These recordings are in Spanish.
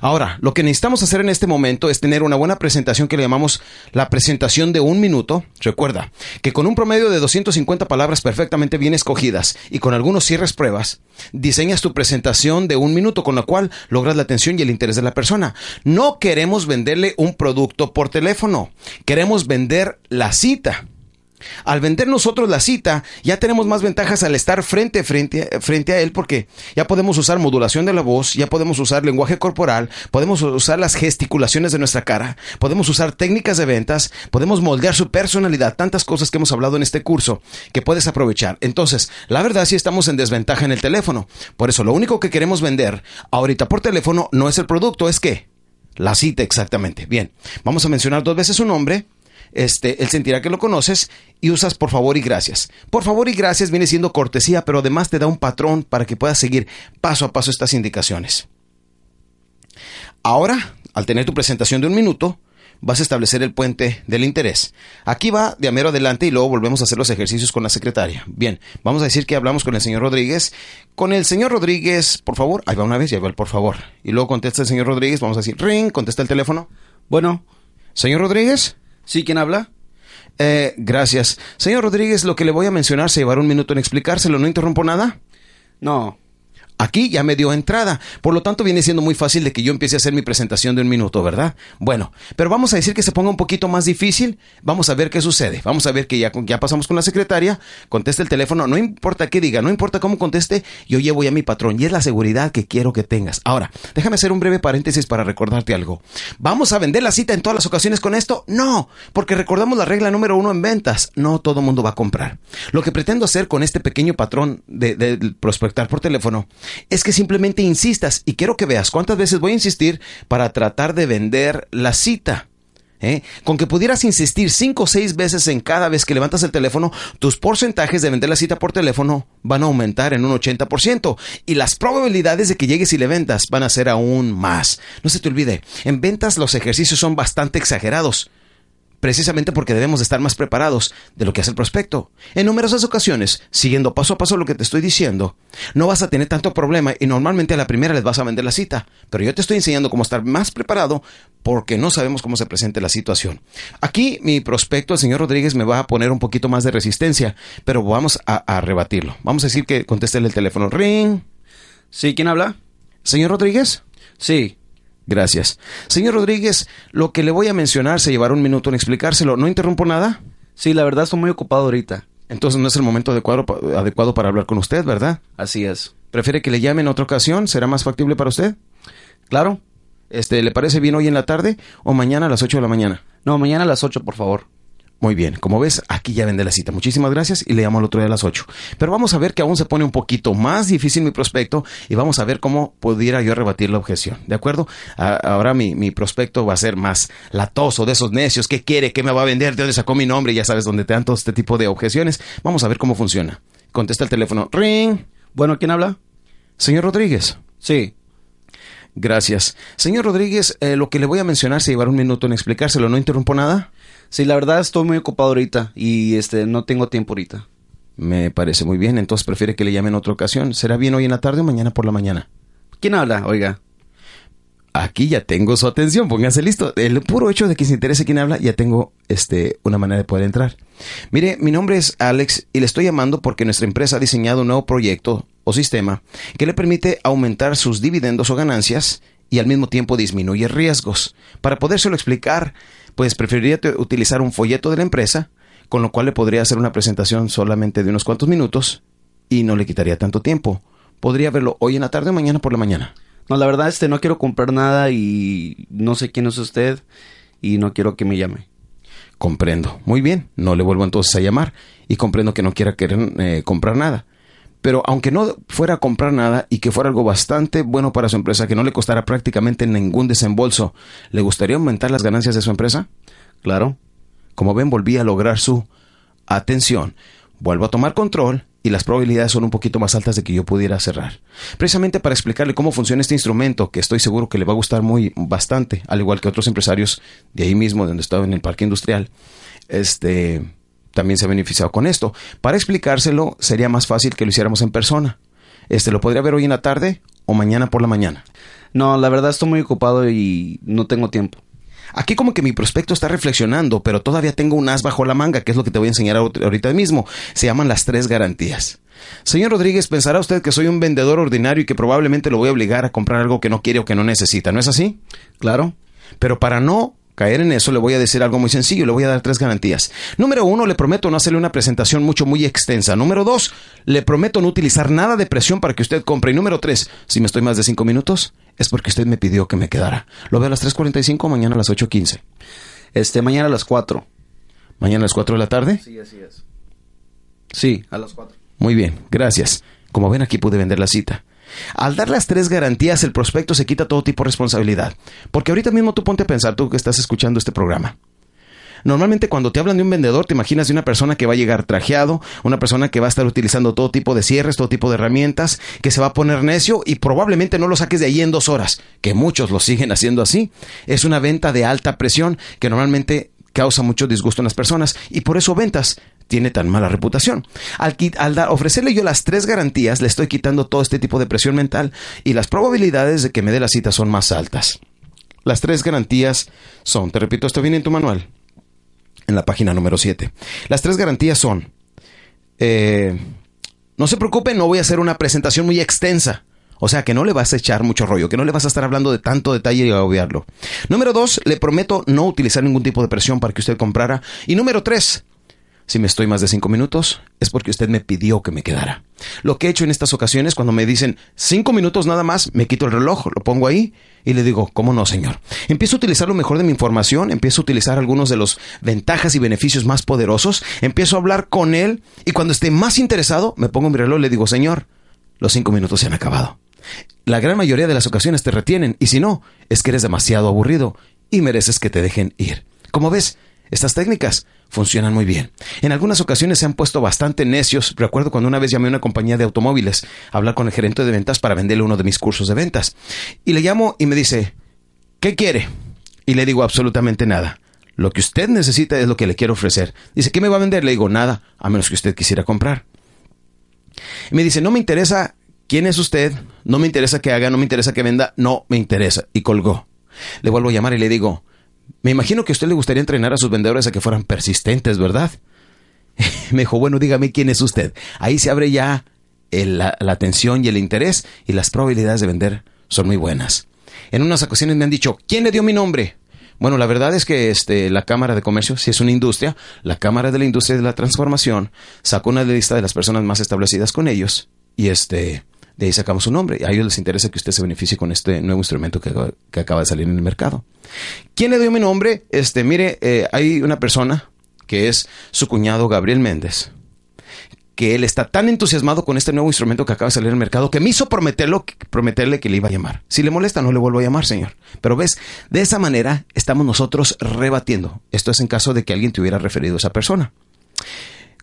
Ahora, lo que necesitamos hacer en este momento es tener una buena presentación que le llamamos la presentación de un minuto. Recuerda que con un promedio de 250 palabras perfectamente bien escogidas y con algunos cierres pruebas, diseñas tu presentación de un minuto con la cual logras la atención y el interés de la persona. No queremos venderle un producto por teléfono, queremos vender la cita. Al vender nosotros la cita, ya tenemos más ventajas al estar frente, frente, frente a él porque ya podemos usar modulación de la voz, ya podemos usar lenguaje corporal, podemos usar las gesticulaciones de nuestra cara, podemos usar técnicas de ventas, podemos moldear su personalidad, tantas cosas que hemos hablado en este curso que puedes aprovechar. Entonces, la verdad sí estamos en desventaja en el teléfono. Por eso, lo único que queremos vender ahorita por teléfono no es el producto, es que la cita exactamente. Bien, vamos a mencionar dos veces su nombre este, él sentirá que lo conoces y usas por favor y gracias. Por favor y gracias viene siendo cortesía, pero además te da un patrón para que puedas seguir paso a paso estas indicaciones. Ahora, al tener tu presentación de un minuto, vas a establecer el puente del interés. Aquí va de amero adelante y luego volvemos a hacer los ejercicios con la secretaria. Bien, vamos a decir que hablamos con el señor Rodríguez. Con el señor Rodríguez, por favor, ahí va una vez y ahí va el por favor. Y luego contesta el señor Rodríguez, vamos a decir ring, contesta el teléfono. Bueno. Señor Rodríguez. ¿Sí? ¿Quién habla? Eh, gracias. Señor Rodríguez, lo que le voy a mencionar se llevará un minuto en explicárselo. ¿No interrumpo nada? No. Aquí ya me dio entrada, por lo tanto viene siendo muy fácil de que yo empiece a hacer mi presentación de un minuto, ¿verdad? Bueno, pero vamos a decir que se ponga un poquito más difícil, vamos a ver qué sucede, vamos a ver que ya, ya pasamos con la secretaria, conteste el teléfono, no importa qué diga, no importa cómo conteste, yo llevo ya mi patrón y es la seguridad que quiero que tengas. Ahora, déjame hacer un breve paréntesis para recordarte algo. ¿Vamos a vender la cita en todas las ocasiones con esto? No, porque recordamos la regla número uno en ventas, no todo mundo va a comprar. Lo que pretendo hacer con este pequeño patrón de, de prospectar por teléfono es que simplemente insistas y quiero que veas cuántas veces voy a insistir para tratar de vender la cita. ¿Eh? Con que pudieras insistir cinco o seis veces en cada vez que levantas el teléfono, tus porcentajes de vender la cita por teléfono van a aumentar en un 80% y las probabilidades de que llegues y le vendas van a ser aún más. No se te olvide, en ventas los ejercicios son bastante exagerados precisamente porque debemos estar más preparados de lo que hace el prospecto. En numerosas ocasiones, siguiendo paso a paso lo que te estoy diciendo, no vas a tener tanto problema y normalmente a la primera les vas a vender la cita. Pero yo te estoy enseñando cómo estar más preparado porque no sabemos cómo se presente la situación. Aquí mi prospecto, el señor Rodríguez, me va a poner un poquito más de resistencia, pero vamos a, rebatirlo. Vamos a decir que conteste el teléfono. Ring. Sí, ¿quién habla? Señor Rodríguez. Sí. Gracias. Señor Rodríguez, lo que le voy a mencionar se llevará un minuto en explicárselo. ¿No interrumpo nada? Sí, la verdad estoy muy ocupado ahorita. Entonces no es el momento adecuado, adecuado para hablar con usted, ¿verdad? Así es. ¿Prefiere que le llame en otra ocasión? ¿Será más factible para usted? Claro. Este, ¿Le parece bien hoy en la tarde o mañana a las 8 de la mañana? No, mañana a las 8, por favor. Muy bien, como ves, aquí ya vende la cita. Muchísimas gracias y le llamo al otro día a las 8. Pero vamos a ver que aún se pone un poquito más difícil mi prospecto y vamos a ver cómo pudiera yo rebatir la objeción. ¿De acuerdo? ahora mi, mi, prospecto va a ser más latoso de esos necios. ¿Qué quiere? ¿Qué me va a vender? ¿De dónde sacó mi nombre? Ya sabes dónde te dan todo este tipo de objeciones. Vamos a ver cómo funciona. Contesta el teléfono. Ring. Bueno, ¿quién habla? Señor Rodríguez. Sí. Gracias. Señor Rodríguez, eh, lo que le voy a mencionar se llevará un minuto en explicárselo. ¿No interrumpo nada? Sí, la verdad estoy muy ocupado ahorita y este no tengo tiempo ahorita. Me parece muy bien, entonces prefiere que le llame en otra ocasión. ¿Será bien hoy en la tarde o mañana por la mañana? ¿Quién habla? Oiga. Aquí ya tengo su atención, póngase listo. El puro hecho de que se interese quién habla, ya tengo este una manera de poder entrar. Mire, mi nombre es Alex y le estoy llamando porque nuestra empresa ha diseñado un nuevo proyecto o sistema que le permite aumentar sus dividendos o ganancias y al mismo tiempo disminuye riesgos. Para podérselo explicar, pues preferiría utilizar un folleto de la empresa, con lo cual le podría hacer una presentación solamente de unos cuantos minutos y no le quitaría tanto tiempo. Podría verlo hoy en la tarde o mañana por la mañana. No, la verdad, este, no quiero comprar nada y no sé quién es usted y no quiero que me llame. Comprendo. Muy bien. No le vuelvo entonces a llamar y comprendo que no quiera querer eh, comprar nada. Pero aunque no fuera a comprar nada y que fuera algo bastante bueno para su empresa, que no le costara prácticamente ningún desembolso, ¿le gustaría aumentar las ganancias de su empresa? Claro. Como ven, volví a lograr su atención. Vuelvo a tomar control y las probabilidades son un poquito más altas de que yo pudiera cerrar. Precisamente para explicarle cómo funciona este instrumento, que estoy seguro que le va a gustar muy bastante, al igual que otros empresarios de ahí mismo, donde estaba en el parque industrial. Este, también se ha beneficiado con esto. Para explicárselo sería más fácil que lo hiciéramos en persona. Este lo podría ver hoy en la tarde o mañana por la mañana. No, la verdad estoy muy ocupado y no tengo tiempo. Aquí como que mi prospecto está reflexionando, pero todavía tengo un as bajo la manga, que es lo que te voy a enseñar ahorita mismo. Se llaman las tres garantías. Señor Rodríguez, pensará usted que soy un vendedor ordinario y que probablemente lo voy a obligar a comprar algo que no quiere o que no necesita, ¿no es así? Claro. Pero para no caer en eso, le voy a decir algo muy sencillo, le voy a dar tres garantías. Número uno, le prometo no hacerle una presentación mucho, muy extensa. Número dos, le prometo no utilizar nada de presión para que usted compre. Y número tres, si me estoy más de cinco minutos, es porque usted me pidió que me quedara. Lo veo a las 3.45, mañana a las 8.15. Este, mañana a las 4. ¿Mañana a las 4 de la tarde? Sí, así es. Sí, a las 4. Muy bien, gracias. Como ven, aquí pude vender la cita. Al dar las tres garantías, el prospecto se quita todo tipo de responsabilidad. Porque ahorita mismo tú ponte a pensar, tú que estás escuchando este programa. Normalmente cuando te hablan de un vendedor, te imaginas de una persona que va a llegar trajeado, una persona que va a estar utilizando todo tipo de cierres, todo tipo de herramientas, que se va a poner necio y probablemente no lo saques de ahí en dos horas, que muchos lo siguen haciendo así. Es una venta de alta presión que normalmente causa mucho disgusto en las personas y por eso ventas tiene tan mala reputación. Al, ofrecerle yo las tres garantías, le estoy quitando todo este tipo de presión mental y las probabilidades de que me dé la cita son más altas. Las tres garantías son, te repito, esto viene en tu manual, en la página número 7. Las tres garantías son, eh, no se preocupe, no voy a hacer una presentación muy extensa. O sea, que no le vas a echar mucho rollo, que no le vas a estar hablando de tanto detalle y obviarlo. Número dos, le prometo no utilizar ningún tipo de presión para que usted comprara. Y número tres, si me estoy más de cinco minutos, es porque usted me pidió que me quedara. Lo que he hecho en estas ocasiones, cuando me dicen cinco minutos nada más, me quito el reloj, lo pongo ahí y le digo, ¿cómo no, señor? Empiezo a utilizar lo mejor de mi información, empiezo a utilizar algunos de los ventajas y beneficios más poderosos, empiezo a hablar con él y cuando esté más interesado, me pongo mi reloj y le digo, señor, los cinco minutos se han acabado. La gran mayoría de las ocasiones te retienen y si no, es que eres demasiado aburrido y mereces que te dejen ir. Como ves, estas técnicas funcionan muy bien. En algunas ocasiones se han puesto bastante necios. Recuerdo cuando una vez llamé a una compañía de automóviles a hablar con el gerente de ventas para venderle uno de mis cursos de ventas. Y le llamo y me dice, ¿qué quiere? Y le digo absolutamente nada. Lo que usted necesita es lo que le quiero ofrecer. Dice, ¿qué me va a vender? Le digo, nada, a menos que usted quisiera comprar. Y me dice, no me interesa quién es usted, no me interesa que haga, no me interesa que venda, no me interesa. Y colgó. Le vuelvo a llamar y le digo, me imagino que a usted le gustaría entrenar a sus vendedores a que fueran persistentes, ¿verdad? Me dijo, bueno, dígame quién es usted. Ahí se abre ya la, atención y el interés y las probabilidades de vender son muy buenas. En unas ocasiones me han dicho, ¿quién le dio mi nombre? Bueno, la verdad es que este, la Cámara de Comercio, si es una industria, la Cámara de la Industria de la Transformación sacó una lista de las personas más establecidas con ellos y este, de ahí sacamos su nombre. A ellos les interesa que usted se beneficie con este nuevo instrumento que, acaba de salir en el mercado. ¿Quién le dio mi nombre? Este, mire, eh, hay una persona que es su cuñado Gabriel Méndez, que él está tan entusiasmado con este nuevo instrumento que acaba de salir en el mercado que me hizo prometerlo, prometerle que le iba a llamar. Si le molesta, no le vuelvo a llamar, señor. Pero ves, de esa manera estamos nosotros rebatiendo. Esto es en caso de que alguien te hubiera referido a esa persona.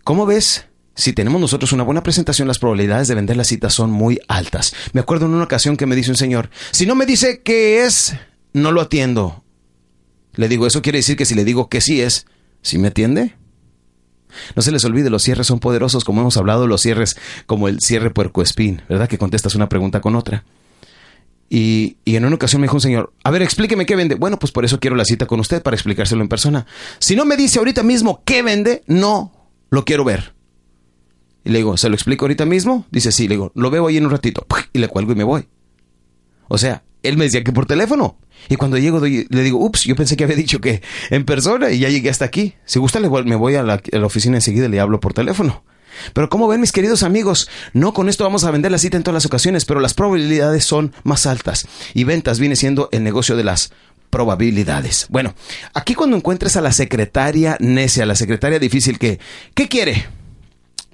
¿Cómo ves? Si tenemos nosotros una buena presentación, las probabilidades de vender la cita son muy altas. Me acuerdo en una ocasión que me dice un señor, si no me dice qué es, no lo atiendo. Le digo, eso quiere decir que si le digo que sí es, ¿sí me atiende? No se les olvide, los cierres son poderosos, como hemos hablado, los cierres como el cierre puercoespín, ¿verdad? Que contestas una pregunta con otra. Y, y, en una ocasión me dijo un señor, a ver, explíqueme qué vende. Bueno, pues por eso quiero la cita con usted, para explicárselo en persona. Si no me dice ahorita mismo qué vende, no lo quiero ver. Y le digo, ¿se lo explico ahorita mismo? Dice, sí, le digo, lo veo ahí en un ratito. Y le cuelgo y me voy. O sea, él me decía que por teléfono. Y cuando llego le digo, ups, yo pensé que había dicho que en persona y ya llegué hasta aquí. Si gusta, le, me voy a la, a la oficina enseguida y le hablo por teléfono. Pero como ven mis queridos amigos, no con esto vamos a vender la cita en todas las ocasiones, pero las probabilidades son más altas. Y ventas viene siendo el negocio de las probabilidades. Bueno, aquí cuando encuentres a la secretaria necia, la secretaria difícil que, ¿qué quiere?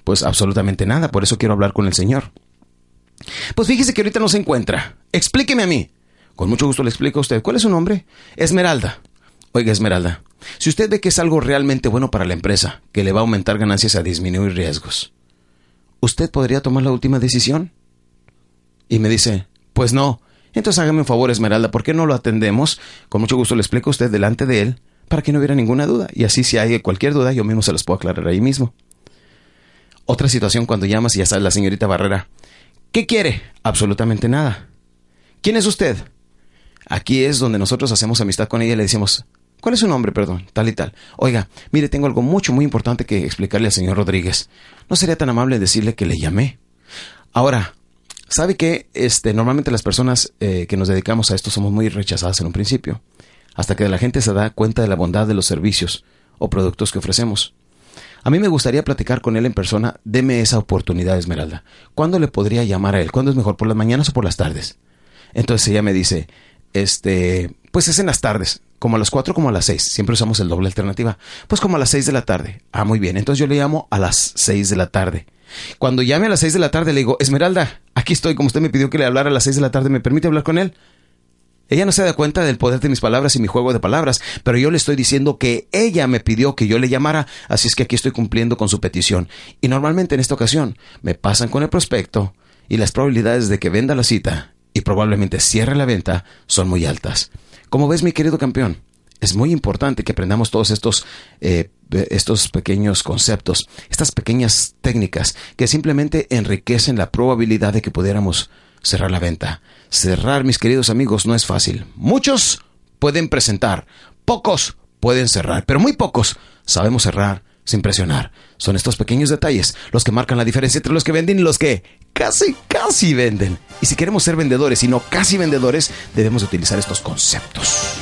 Pues absolutamente nada, por eso quiero hablar con el Señor. Pues fíjese que ahorita no se encuentra. Explíqueme a mí. Con mucho gusto le explico a usted. ¿Cuál es su nombre? Esmeralda. Oiga, Esmeralda, si usted ve que es algo realmente bueno para la empresa, que le va a aumentar ganancias a disminuir riesgos, ¿usted podría tomar la última decisión? Y me dice, pues no. Entonces hágame un favor, Esmeralda, ¿por qué no lo atendemos? Con mucho gusto le explico a usted delante de él, para que no hubiera ninguna duda. Y así si hay cualquier duda, yo mismo se las puedo aclarar ahí mismo. Otra situación cuando llamas y ya sale la señorita Barrera. ¿Qué quiere? Absolutamente nada. ¿Quién es usted? Aquí es donde nosotros hacemos amistad con ella y le decimos, ¿cuál es su nombre, perdón? Tal y tal. Oiga, mire, tengo algo mucho, muy importante que explicarle al señor Rodríguez. ¿No sería tan amable decirle que le llamé? Ahora, ¿sabe que este, normalmente las personas eh, que nos dedicamos a esto somos muy rechazadas en un principio? Hasta que la gente se da cuenta de la bondad de los servicios o productos que ofrecemos. A mí me gustaría platicar con él en persona. Deme esa oportunidad, Esmeralda. ¿Cuándo le podría llamar a él? ¿Cuándo es mejor? ¿Por las mañanas o por las tardes? Entonces ella me dice, este, pues es en las tardes, como a las cuatro como a las seis. Siempre usamos el doble alternativa. Pues como a las seis de la tarde. Ah, muy bien. Entonces yo le llamo a las seis de la tarde. Cuando llame a las seis de la tarde le digo, Esmeralda, aquí estoy, como usted me pidió que le hablara a las seis de la tarde, ¿me permite hablar con él? Ella no se da cuenta del poder de mis palabras y mi juego de palabras, pero yo le estoy diciendo que ella me pidió que yo le llamara, así es que aquí estoy cumpliendo con su petición. Y normalmente en esta ocasión me pasan con el prospecto y las probabilidades de que venda la cita y probablemente cierre la venta son muy altas. Como ves, mi querido campeón, es muy importante que aprendamos todos estos, eh, estos pequeños conceptos, estas pequeñas técnicas que simplemente enriquecen la probabilidad de que pudiéramos cerrar la venta. Cerrar, mis queridos amigos, no es fácil. Muchos pueden presentar, pocos pueden cerrar, pero muy pocos sabemos cerrar sin presionar. Son estos pequeños detalles los que marcan la diferencia entre los que venden y los que casi, casi venden. Y si queremos ser vendedores y no casi vendedores, debemos utilizar estos conceptos.